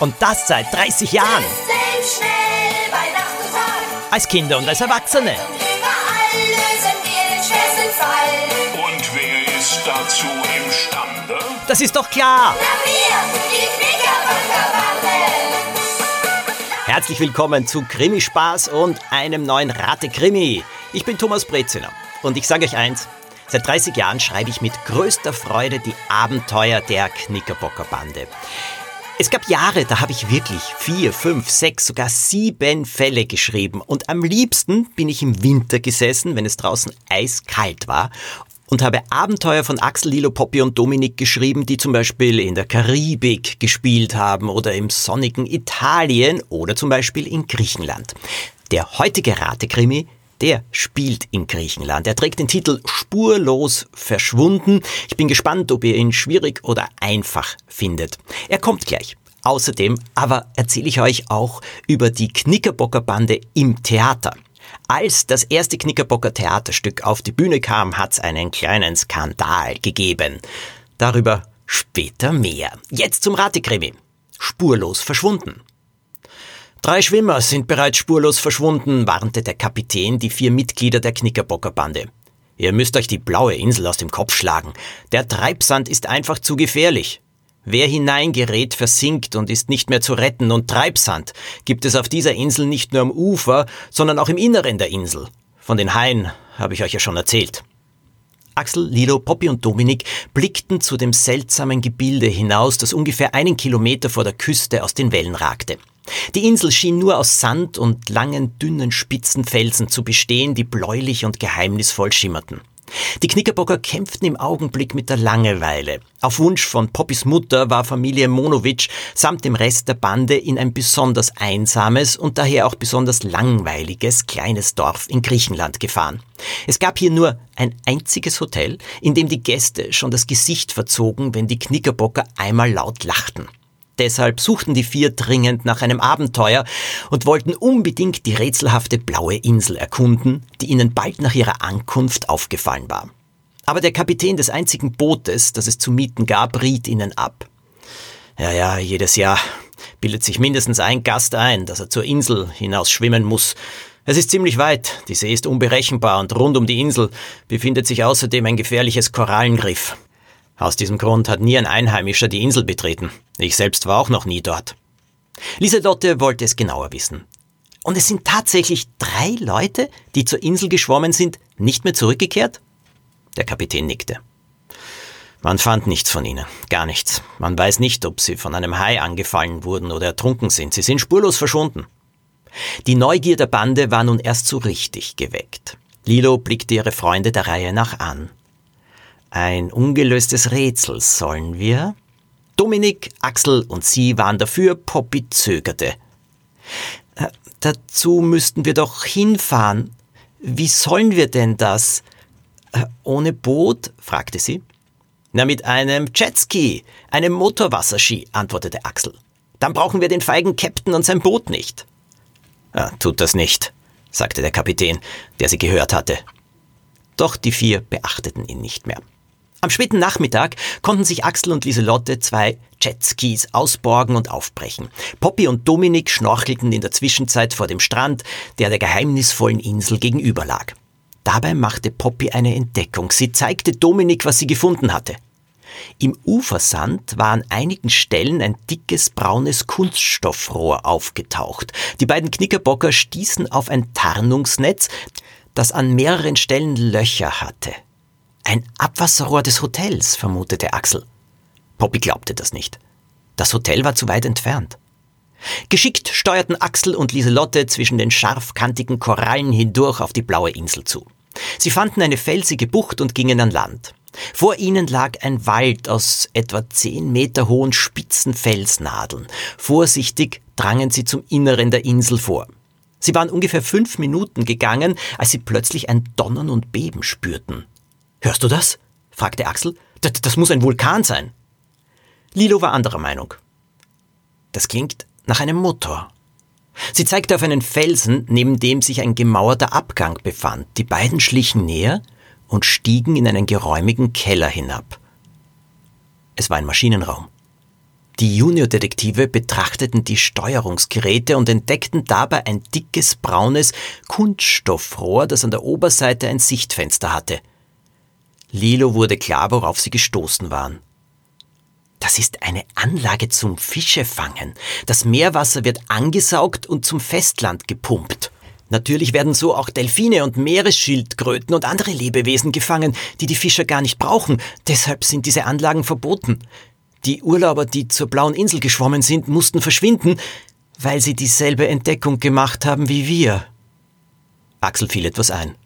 Und das seit 30 Jahren. schnell bei Nacht und Tag. Als Kinder und als Erwachsene. Und überall lösen wir den schwersten Fall. Und wer ist dazu imstande? Das ist doch klar. Herzlich willkommen zu Krimi Spaß und einem neuen Rate Krimi. Ich bin Thomas Breziner und ich sage euch eins. Seit 30 Jahren schreibe ich mit größter Freude die Abenteuer der Knickerbocker Bande. Es gab Jahre, da habe ich wirklich vier, fünf, sechs, sogar sieben Fälle geschrieben. Und am liebsten bin ich im Winter gesessen, wenn es draußen eiskalt war und habe Abenteuer von Axel, Lilo, Poppy und Dominik geschrieben, die zum Beispiel in der Karibik gespielt haben oder im sonnigen Italien oder zum Beispiel in Griechenland. Der heutige Ratekrimi der spielt in Griechenland. Er trägt den Titel Spurlos verschwunden. Ich bin gespannt, ob ihr ihn schwierig oder einfach findet. Er kommt gleich. Außerdem aber erzähle ich euch auch über die Knickerbocker Bande im Theater. Als das erste Knickerbocker Theaterstück auf die Bühne kam, hat es einen kleinen Skandal gegeben. Darüber später mehr. Jetzt zum Ratekrimi. Spurlos verschwunden. Drei Schwimmer sind bereits spurlos verschwunden, warnte der Kapitän die vier Mitglieder der Knickerbocker Bande. Ihr müsst euch die blaue Insel aus dem Kopf schlagen. Der Treibsand ist einfach zu gefährlich. Wer hineingerät, versinkt und ist nicht mehr zu retten, und Treibsand gibt es auf dieser Insel nicht nur am Ufer, sondern auch im Inneren der Insel. Von den Haien habe ich euch ja schon erzählt. Axel, Lilo, Poppy und Dominik blickten zu dem seltsamen Gebilde hinaus, das ungefähr einen Kilometer vor der Küste aus den Wellen ragte. Die Insel schien nur aus Sand und langen, dünnen, spitzen Felsen zu bestehen, die bläulich und geheimnisvoll schimmerten. Die Knickerbocker kämpften im Augenblick mit der Langeweile. Auf Wunsch von Poppys Mutter war Familie Monowitsch samt dem Rest der Bande in ein besonders einsames und daher auch besonders langweiliges kleines Dorf in Griechenland gefahren. Es gab hier nur ein einziges Hotel, in dem die Gäste schon das Gesicht verzogen, wenn die Knickerbocker einmal laut lachten. Deshalb suchten die vier dringend nach einem Abenteuer und wollten unbedingt die rätselhafte blaue Insel erkunden, die ihnen bald nach ihrer Ankunft aufgefallen war. Aber der Kapitän des einzigen Bootes, das es zu mieten gab, riet ihnen ab. Ja, ja, jedes Jahr bildet sich mindestens ein Gast ein, dass er zur Insel hinaus schwimmen muss. Es ist ziemlich weit, die See ist unberechenbar und rund um die Insel befindet sich außerdem ein gefährliches Korallenriff. Aus diesem Grund hat nie ein Einheimischer die Insel betreten. Ich selbst war auch noch nie dort. Lieselotte wollte es genauer wissen. Und es sind tatsächlich drei Leute, die zur Insel geschwommen sind, nicht mehr zurückgekehrt? Der Kapitän nickte. Man fand nichts von ihnen, gar nichts. Man weiß nicht, ob sie von einem Hai angefallen wurden oder ertrunken sind. Sie sind spurlos verschwunden. Die Neugier der Bande war nun erst so richtig geweckt. Lilo blickte ihre Freunde der Reihe nach an. Ein ungelöstes Rätsel sollen wir? Dominik, Axel und sie waren dafür, Poppy zögerte. Äh, dazu müssten wir doch hinfahren. Wie sollen wir denn das? Äh, ohne Boot? fragte sie. Na, mit einem Jetski, einem Motorwasserski, antwortete Axel. Dann brauchen wir den feigen Captain und sein Boot nicht. Ah, tut das nicht, sagte der Kapitän, der sie gehört hatte. Doch die vier beachteten ihn nicht mehr. Am späten Nachmittag konnten sich Axel und Lieselotte zwei Jetskis ausborgen und aufbrechen. Poppy und Dominik schnorchelten in der Zwischenzeit vor dem Strand, der der geheimnisvollen Insel gegenüber lag. Dabei machte Poppy eine Entdeckung. Sie zeigte Dominik, was sie gefunden hatte. Im Ufersand war an einigen Stellen ein dickes braunes Kunststoffrohr aufgetaucht. Die beiden Knickerbocker stießen auf ein Tarnungsnetz, das an mehreren Stellen Löcher hatte. Ein Abwasserrohr des Hotels, vermutete Axel. Poppy glaubte das nicht. Das Hotel war zu weit entfernt. Geschickt steuerten Axel und Lieselotte zwischen den scharfkantigen Korallen hindurch auf die blaue Insel zu. Sie fanden eine felsige Bucht und gingen an Land. Vor ihnen lag ein Wald aus etwa zehn Meter hohen spitzen Felsnadeln. Vorsichtig drangen sie zum Inneren der Insel vor. Sie waren ungefähr fünf Minuten gegangen, als sie plötzlich ein Donnern und Beben spürten. Hörst du das? fragte Axel. Das, das muss ein Vulkan sein. Lilo war anderer Meinung. Das klingt nach einem Motor. Sie zeigte auf einen Felsen, neben dem sich ein gemauerter Abgang befand. Die beiden schlichen näher und stiegen in einen geräumigen Keller hinab. Es war ein Maschinenraum. Die Juniordetektive betrachteten die Steuerungsgeräte und entdeckten dabei ein dickes braunes Kunststoffrohr, das an der Oberseite ein Sichtfenster hatte. Lilo wurde klar, worauf sie gestoßen waren. Das ist eine Anlage zum Fischefangen. Das Meerwasser wird angesaugt und zum Festland gepumpt. Natürlich werden so auch Delfine und Meeresschildkröten und andere Lebewesen gefangen, die die Fischer gar nicht brauchen. Deshalb sind diese Anlagen verboten. Die Urlauber, die zur blauen Insel geschwommen sind, mussten verschwinden, weil sie dieselbe Entdeckung gemacht haben wie wir. Axel fiel etwas ein.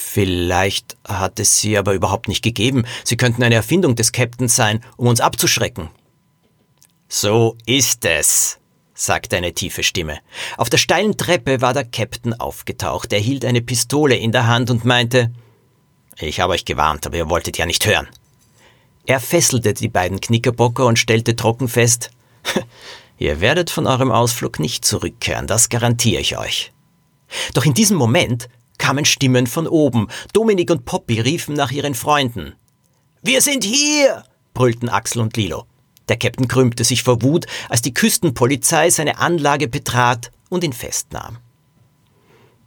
Vielleicht hat es sie aber überhaupt nicht gegeben. Sie könnten eine Erfindung des Captains sein, um uns abzuschrecken. So ist es, sagte eine tiefe Stimme. Auf der steilen Treppe war der Captain aufgetaucht. Er hielt eine Pistole in der Hand und meinte, ich habe euch gewarnt, aber ihr wolltet ja nicht hören. Er fesselte die beiden Knickerbocker und stellte trocken fest, ihr werdet von eurem Ausflug nicht zurückkehren, das garantiere ich euch. Doch in diesem Moment kamen Stimmen von oben. Dominik und Poppy riefen nach ihren Freunden. Wir sind hier! brüllten Axel und Lilo. Der Captain krümmte sich vor Wut, als die Küstenpolizei seine Anlage betrat und ihn festnahm.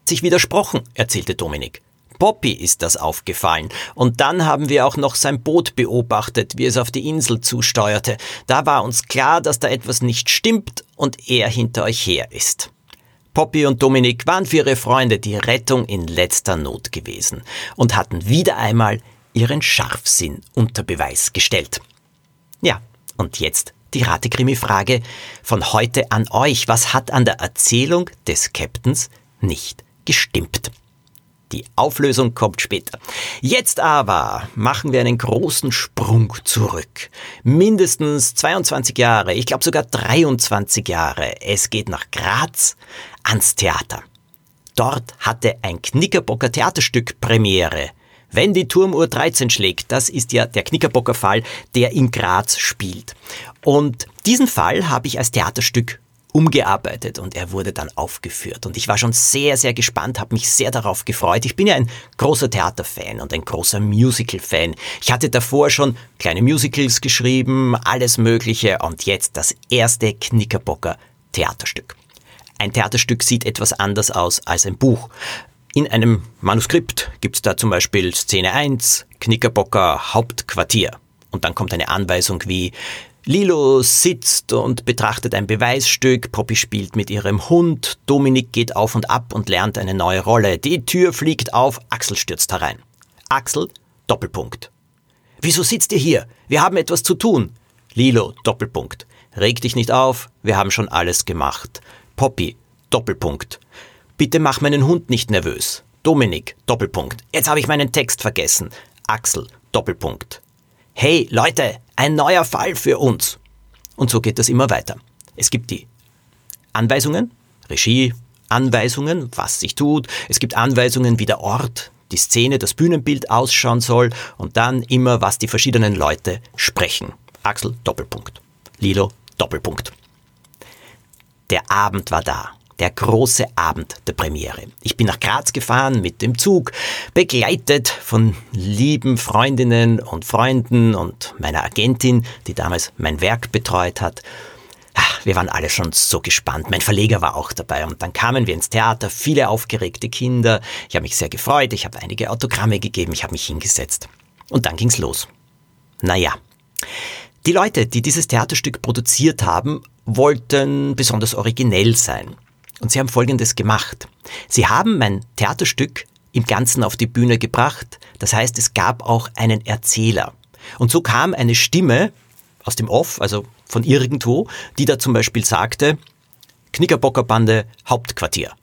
Sich widersprochen, erzählte Dominik. Poppy ist das aufgefallen. Und dann haben wir auch noch sein Boot beobachtet, wie es auf die Insel zusteuerte. Da war uns klar, dass da etwas nicht stimmt und er hinter euch her ist. Poppy und Dominik waren für ihre Freunde die Rettung in letzter Not gewesen und hatten wieder einmal ihren Scharfsinn unter Beweis gestellt. Ja, und jetzt die Ratekrimi-Frage von heute an euch. Was hat an der Erzählung des Captains nicht gestimmt? Die Auflösung kommt später. Jetzt aber machen wir einen großen Sprung zurück. Mindestens 22 Jahre, ich glaube sogar 23 Jahre. Es geht nach Graz ans Theater. Dort hatte ein Knickerbocker Theaterstück Premiere. Wenn die Turmuhr 13 schlägt, das ist ja der Knickerbocker Fall, der in Graz spielt. Und diesen Fall habe ich als Theaterstück umgearbeitet und er wurde dann aufgeführt. Und ich war schon sehr, sehr gespannt, habe mich sehr darauf gefreut. Ich bin ja ein großer Theaterfan und ein großer Musical-Fan. Ich hatte davor schon kleine Musicals geschrieben, alles Mögliche und jetzt das erste Knickerbocker Theaterstück. Ein Theaterstück sieht etwas anders aus als ein Buch. In einem Manuskript gibt es da zum Beispiel Szene 1, Knickerbocker Hauptquartier. Und dann kommt eine Anweisung wie Lilo sitzt und betrachtet ein Beweisstück, Poppy spielt mit ihrem Hund, Dominik geht auf und ab und lernt eine neue Rolle. Die Tür fliegt auf, Axel stürzt herein. Axel, Doppelpunkt. Wieso sitzt ihr hier? Wir haben etwas zu tun. Lilo, Doppelpunkt. Reg dich nicht auf, wir haben schon alles gemacht. Poppy, Doppelpunkt. Bitte mach meinen Hund nicht nervös. Dominik, Doppelpunkt. Jetzt habe ich meinen Text vergessen. Axel, Doppelpunkt. Hey Leute, ein neuer Fall für uns. Und so geht das immer weiter. Es gibt die Anweisungen, Regie, Anweisungen, was sich tut. Es gibt Anweisungen, wie der Ort, die Szene, das Bühnenbild ausschauen soll und dann immer, was die verschiedenen Leute sprechen. Axel, Doppelpunkt. Lilo, Doppelpunkt. Der Abend war da. Der große Abend der Premiere. Ich bin nach Graz gefahren mit dem Zug, begleitet von lieben Freundinnen und Freunden und meiner Agentin, die damals mein Werk betreut hat. Wir waren alle schon so gespannt. Mein Verleger war auch dabei. Und dann kamen wir ins Theater, viele aufgeregte Kinder. Ich habe mich sehr gefreut. Ich habe einige Autogramme gegeben. Ich habe mich hingesetzt. Und dann ging's los. Naja. Die Leute, die dieses Theaterstück produziert haben, wollten besonders originell sein. Und sie haben Folgendes gemacht. Sie haben mein Theaterstück im Ganzen auf die Bühne gebracht. Das heißt, es gab auch einen Erzähler. Und so kam eine Stimme aus dem Off, also von irgendwo, die da zum Beispiel sagte, Knickerbockerbande Hauptquartier.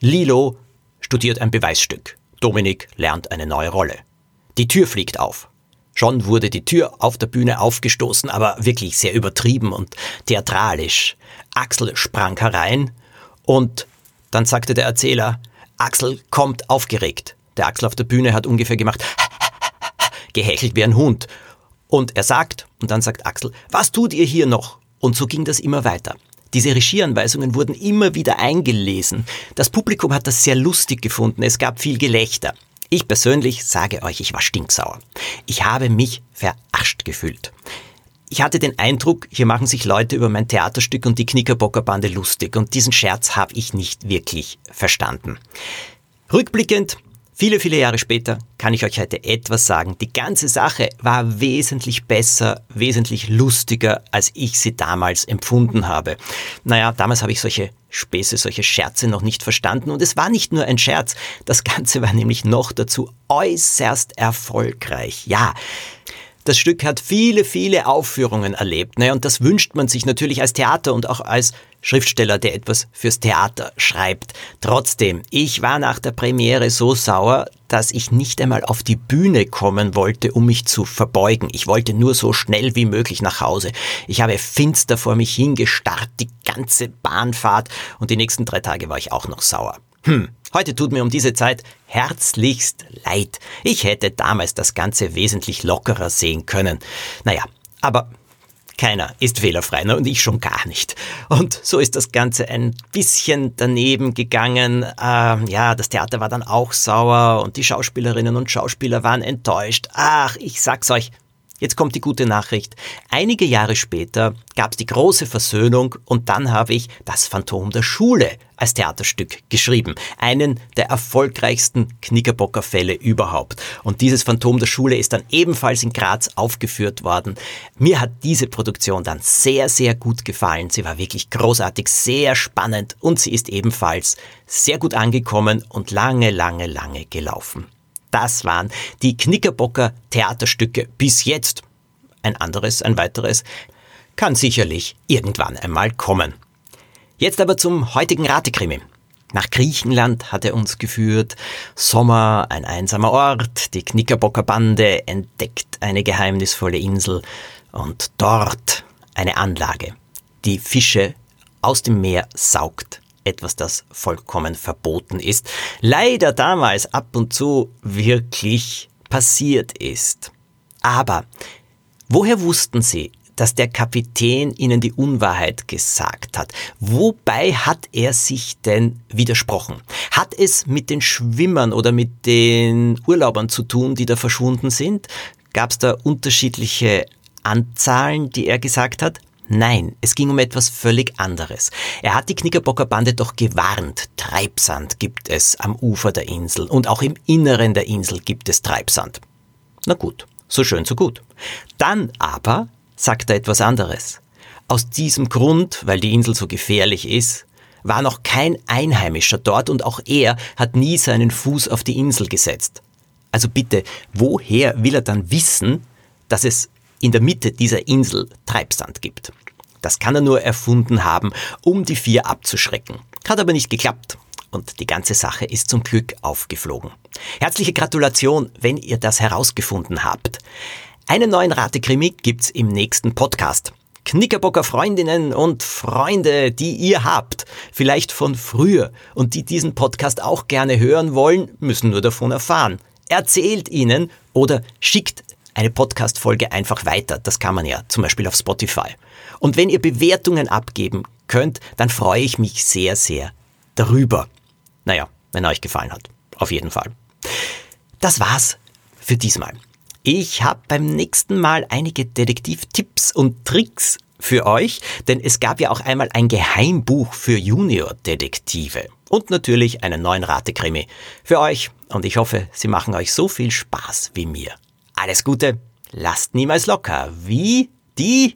Lilo studiert ein Beweisstück. Dominik lernt eine neue Rolle. Die Tür fliegt auf. Schon wurde die Tür auf der Bühne aufgestoßen, aber wirklich sehr übertrieben und theatralisch. Axel sprang herein und dann sagte der Erzähler, Axel kommt aufgeregt. Der Axel auf der Bühne hat ungefähr gemacht, gehechelt wie ein Hund. Und er sagt, und dann sagt Axel, was tut ihr hier noch? Und so ging das immer weiter. Diese Regieanweisungen wurden immer wieder eingelesen. Das Publikum hat das sehr lustig gefunden. Es gab viel Gelächter. Ich persönlich sage euch, ich war stinksauer. Ich habe mich verarscht gefühlt. Ich hatte den Eindruck, hier machen sich Leute über mein Theaterstück und die Knickerbockerbande lustig und diesen Scherz habe ich nicht wirklich verstanden. Rückblickend Viele, viele Jahre später kann ich euch heute etwas sagen. Die ganze Sache war wesentlich besser, wesentlich lustiger, als ich sie damals empfunden habe. Naja, damals habe ich solche Späße, solche Scherze noch nicht verstanden und es war nicht nur ein Scherz, das Ganze war nämlich noch dazu äußerst erfolgreich. Ja, das Stück hat viele, viele Aufführungen erlebt. Ne? Und das wünscht man sich natürlich als Theater und auch als Schriftsteller, der etwas fürs Theater schreibt. Trotzdem, ich war nach der Premiere so sauer, dass ich nicht einmal auf die Bühne kommen wollte, um mich zu verbeugen. Ich wollte nur so schnell wie möglich nach Hause. Ich habe finster vor mich hingestarrt, die ganze Bahnfahrt und die nächsten drei Tage war ich auch noch sauer. Hm, heute tut mir um diese Zeit herzlichst leid. Ich hätte damals das Ganze wesentlich lockerer sehen können. Naja, aber keiner ist fehlerfrei ne? und ich schon gar nicht. Und so ist das Ganze ein bisschen daneben gegangen. Ähm, ja, das Theater war dann auch sauer und die Schauspielerinnen und Schauspieler waren enttäuscht. Ach, ich sag's euch, Jetzt kommt die gute Nachricht. Einige Jahre später gab es die große Versöhnung und dann habe ich Das Phantom der Schule als Theaterstück geschrieben. Einen der erfolgreichsten Knickerbockerfälle überhaupt. Und dieses Phantom der Schule ist dann ebenfalls in Graz aufgeführt worden. Mir hat diese Produktion dann sehr, sehr gut gefallen. Sie war wirklich großartig, sehr spannend und sie ist ebenfalls sehr gut angekommen und lange, lange, lange gelaufen. Das waren die Knickerbocker Theaterstücke bis jetzt. Ein anderes, ein weiteres kann sicherlich irgendwann einmal kommen. Jetzt aber zum heutigen Ratekrimi. Nach Griechenland hat er uns geführt. Sommer, ein einsamer Ort, die Knickerbocker Bande entdeckt eine geheimnisvolle Insel und dort eine Anlage, die Fische aus dem Meer saugt etwas, das vollkommen verboten ist, leider damals ab und zu wirklich passiert ist. Aber woher wussten Sie, dass der Kapitän Ihnen die Unwahrheit gesagt hat? Wobei hat er sich denn widersprochen? Hat es mit den Schwimmern oder mit den Urlaubern zu tun, die da verschwunden sind? Gab es da unterschiedliche Anzahlen, die er gesagt hat? Nein, es ging um etwas völlig anderes. Er hat die Knickerbocker Bande doch gewarnt. Treibsand gibt es am Ufer der Insel und auch im Inneren der Insel gibt es Treibsand. Na gut, so schön, so gut. Dann aber sagt er etwas anderes. Aus diesem Grund, weil die Insel so gefährlich ist, war noch kein Einheimischer dort und auch er hat nie seinen Fuß auf die Insel gesetzt. Also bitte, woher will er dann wissen, dass es in der Mitte dieser Insel Treibsand gibt. Das kann er nur erfunden haben, um die vier abzuschrecken. Hat aber nicht geklappt. Und die ganze Sache ist zum Glück aufgeflogen. Herzliche Gratulation, wenn ihr das herausgefunden habt. Einen neuen Ratekrimi gibt's im nächsten Podcast. Knickerbocker Freundinnen und Freunde, die ihr habt, vielleicht von früher und die diesen Podcast auch gerne hören wollen, müssen nur davon erfahren. Erzählt ihnen oder schickt eine Podcast-Folge einfach weiter. Das kann man ja zum Beispiel auf Spotify. Und wenn ihr Bewertungen abgeben könnt, dann freue ich mich sehr, sehr darüber. Naja, wenn euch gefallen hat. Auf jeden Fall. Das war's für diesmal. Ich habe beim nächsten Mal einige Detektivtipps und Tricks für euch, denn es gab ja auch einmal ein Geheimbuch für Junior-Detektive. Und natürlich einen neuen Ratekrimi für euch. Und ich hoffe, sie machen euch so viel Spaß wie mir. Alles Gute, lasst niemals locker, wie die...